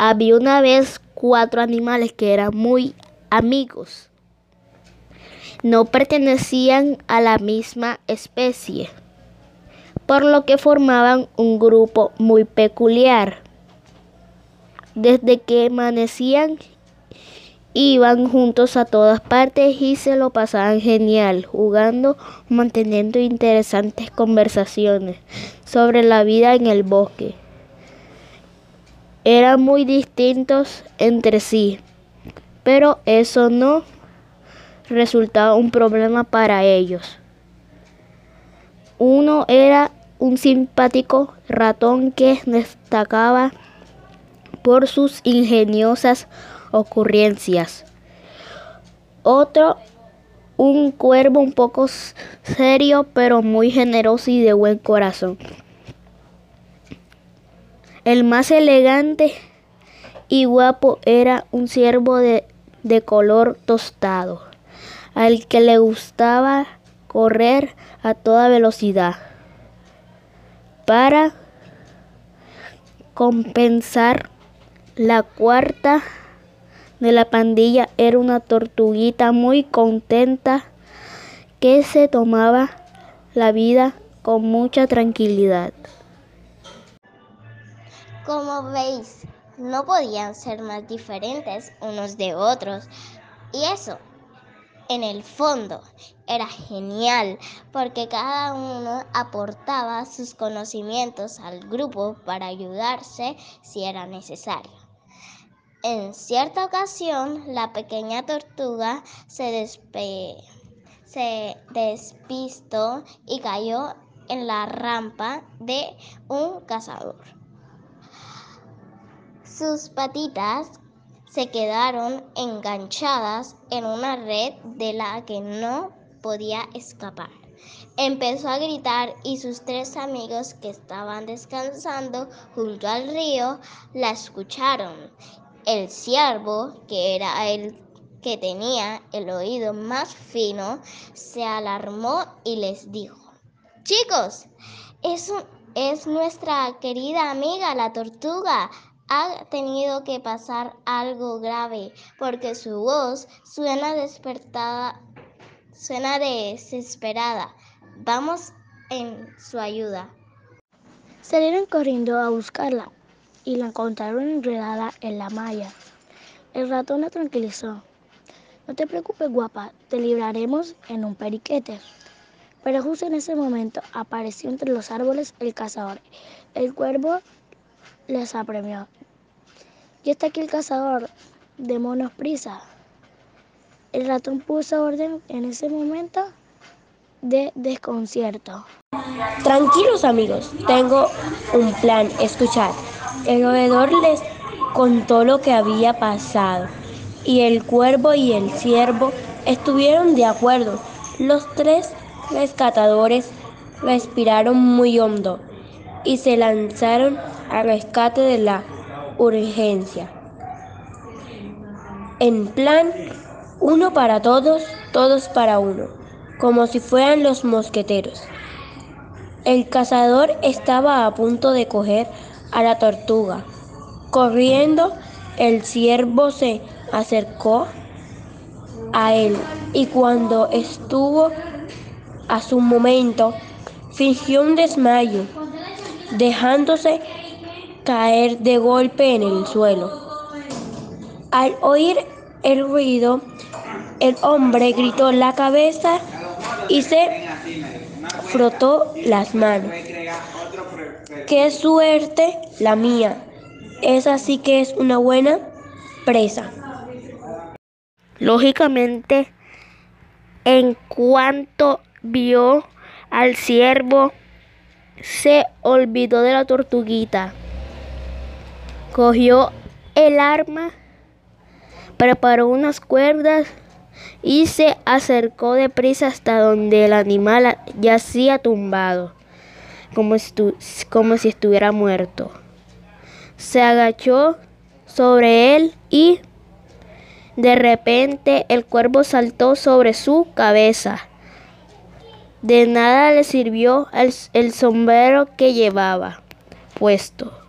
Había una vez cuatro animales que eran muy amigos. No pertenecían a la misma especie, por lo que formaban un grupo muy peculiar. Desde que amanecían iban juntos a todas partes y se lo pasaban genial, jugando, manteniendo interesantes conversaciones sobre la vida en el bosque eran muy distintos entre sí, pero eso no resultaba un problema para ellos. Uno era un simpático ratón que destacaba por sus ingeniosas ocurrencias. Otro, un cuervo un poco serio, pero muy generoso y de buen corazón. El más elegante y guapo era un ciervo de, de, color tostado, al que le gustaba correr a toda velocidad. Para compensar, la cuarta de la pandilla era una tortuguita muy contenta que se tomaba la vida con mucha tranquilidad. Como veis, no podían ser más diferentes unos de otros. Y eso, en el fondo, era genial porque cada uno aportaba sus conocimientos al grupo para ayudarse si era necesario. En cierta ocasión, la pequeña tortuga se, despe se despistó y cayó en la rampa de un cazador. Sus patitas se quedaron enganchadas en una red de la que no podía escapar. Empezó a gritar y sus tres amigos que estaban descansando junto al río la escucharon. El ciervo, que era el que tenía el oído más fino, se alarmó y les dijo, chicos, es, es nuestra querida amiga la tortuga ha tenido que pasar algo grave porque su voz suena despertada, suena desesperada. Vamos en su ayuda. Salieron corriendo a buscarla y la encontraron enredada en la malla. El ratón la tranquilizó. No te preocupes, guapa, te libraremos en un periquete. Pero justo en ese momento apareció entre los árboles el cazador. El cuervo les apremió. Y está aquí el cazador, de monos prisa. El ratón puso orden en ese momento de desconcierto. Tranquilos amigos, tengo un plan. Escuchad. El roedor les contó lo que había pasado y el cuervo y el ciervo estuvieron de acuerdo. Los tres rescatadores respiraron muy hondo y se lanzaron al rescate de la urgencia. En plan, uno para todos, todos para uno, como si fueran los mosqueteros. El cazador estaba a punto de coger a la tortuga. Corriendo, el ciervo se acercó a él y cuando estuvo a su momento, fingió un desmayo, dejándose caer de golpe en el suelo. Al oír el ruido, el hombre gritó la cabeza y se frotó las manos. Qué suerte la mía. Esa sí que es una buena presa. Lógicamente, en cuanto vio al ciervo, se olvidó de la tortuguita. Cogió el arma, preparó unas cuerdas y se acercó deprisa hasta donde el animal yacía tumbado, como, si estuviera muerto. Se agachó sobre él y de repente el cuervo saltó sobre su cabeza. De nada le sirvió el sombrero que llevaba puesto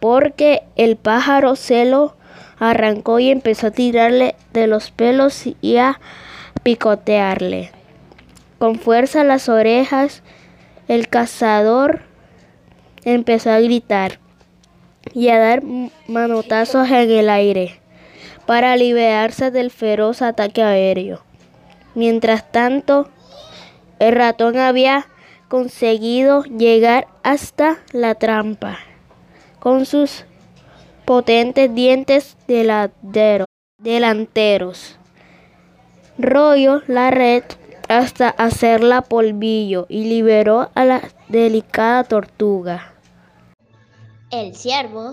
porque el pájaro se lo arrancó y empezó a tirarle de los pelos y a picotearle con fuerza las orejas. El cazador empezó a gritar y a dar manotazos en el aire para liberarse del feroz ataque aéreo. Mientras tanto, el ratón había conseguido llegar hasta la trampa con sus potentes dientes delanteros. Rollo la red hasta hacerla polvillo y liberó a la delicada tortuga. El ciervo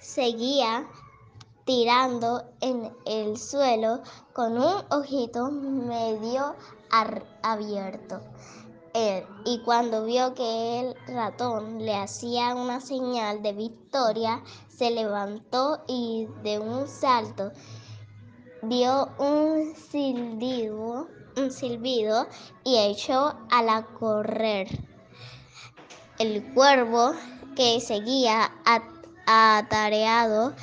seguía tirando en el suelo con un ojito medio abierto. Y cuando vio que el ratón le hacía una señal de victoria, se levantó y de un salto dio un silbido, un silbido y echó a la correr. El cuervo que seguía atareado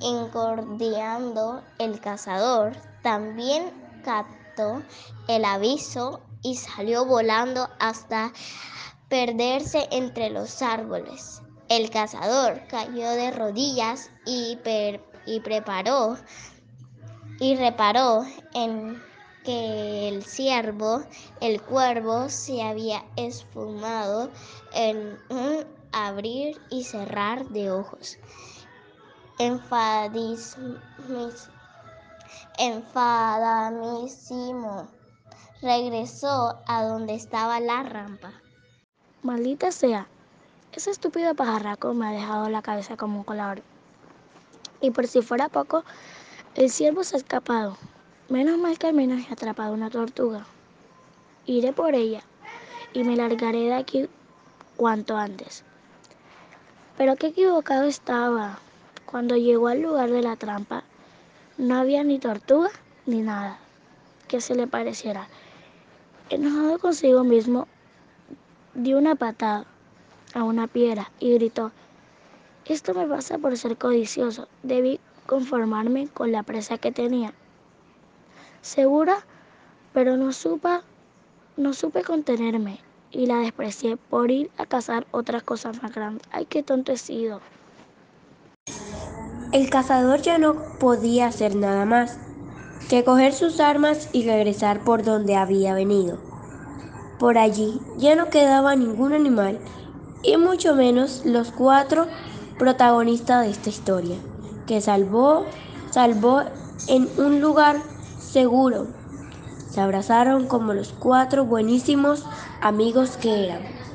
encordeando el cazador, también captó el aviso y salió volando hasta perderse entre los árboles. El cazador cayó de rodillas y, y preparó y reparó en que el ciervo, el cuervo, se había esfumado en un abrir y cerrar de ojos. enfadamísimo, regresó a donde estaba la rampa. Maldita sea, ese estúpido pajarraco me ha dejado la cabeza como un colador. Y por si fuera poco, el ciervo se ha escapado. Menos mal que al menos he atrapado una tortuga. Iré por ella y me largaré de aquí cuanto antes. Pero qué equivocado estaba. Cuando llegó al lugar de la trampa, no había ni tortuga ni nada que se le pareciera. Enojado consigo mismo, dio una patada a una piedra y gritó, esto me pasa por ser codicioso. Debí conformarme con la presa que tenía. Segura, pero no supe, no supe contenerme y la desprecié por ir a cazar otras cosas más grandes. Ay, qué tonto he sido. El cazador ya no podía hacer nada más que coger sus armas y regresar por donde había venido. Por allí ya no quedaba ningún animal y mucho menos los cuatro protagonistas de esta historia que salvó, salvó en un lugar seguro. Se abrazaron como los cuatro buenísimos amigos que eran.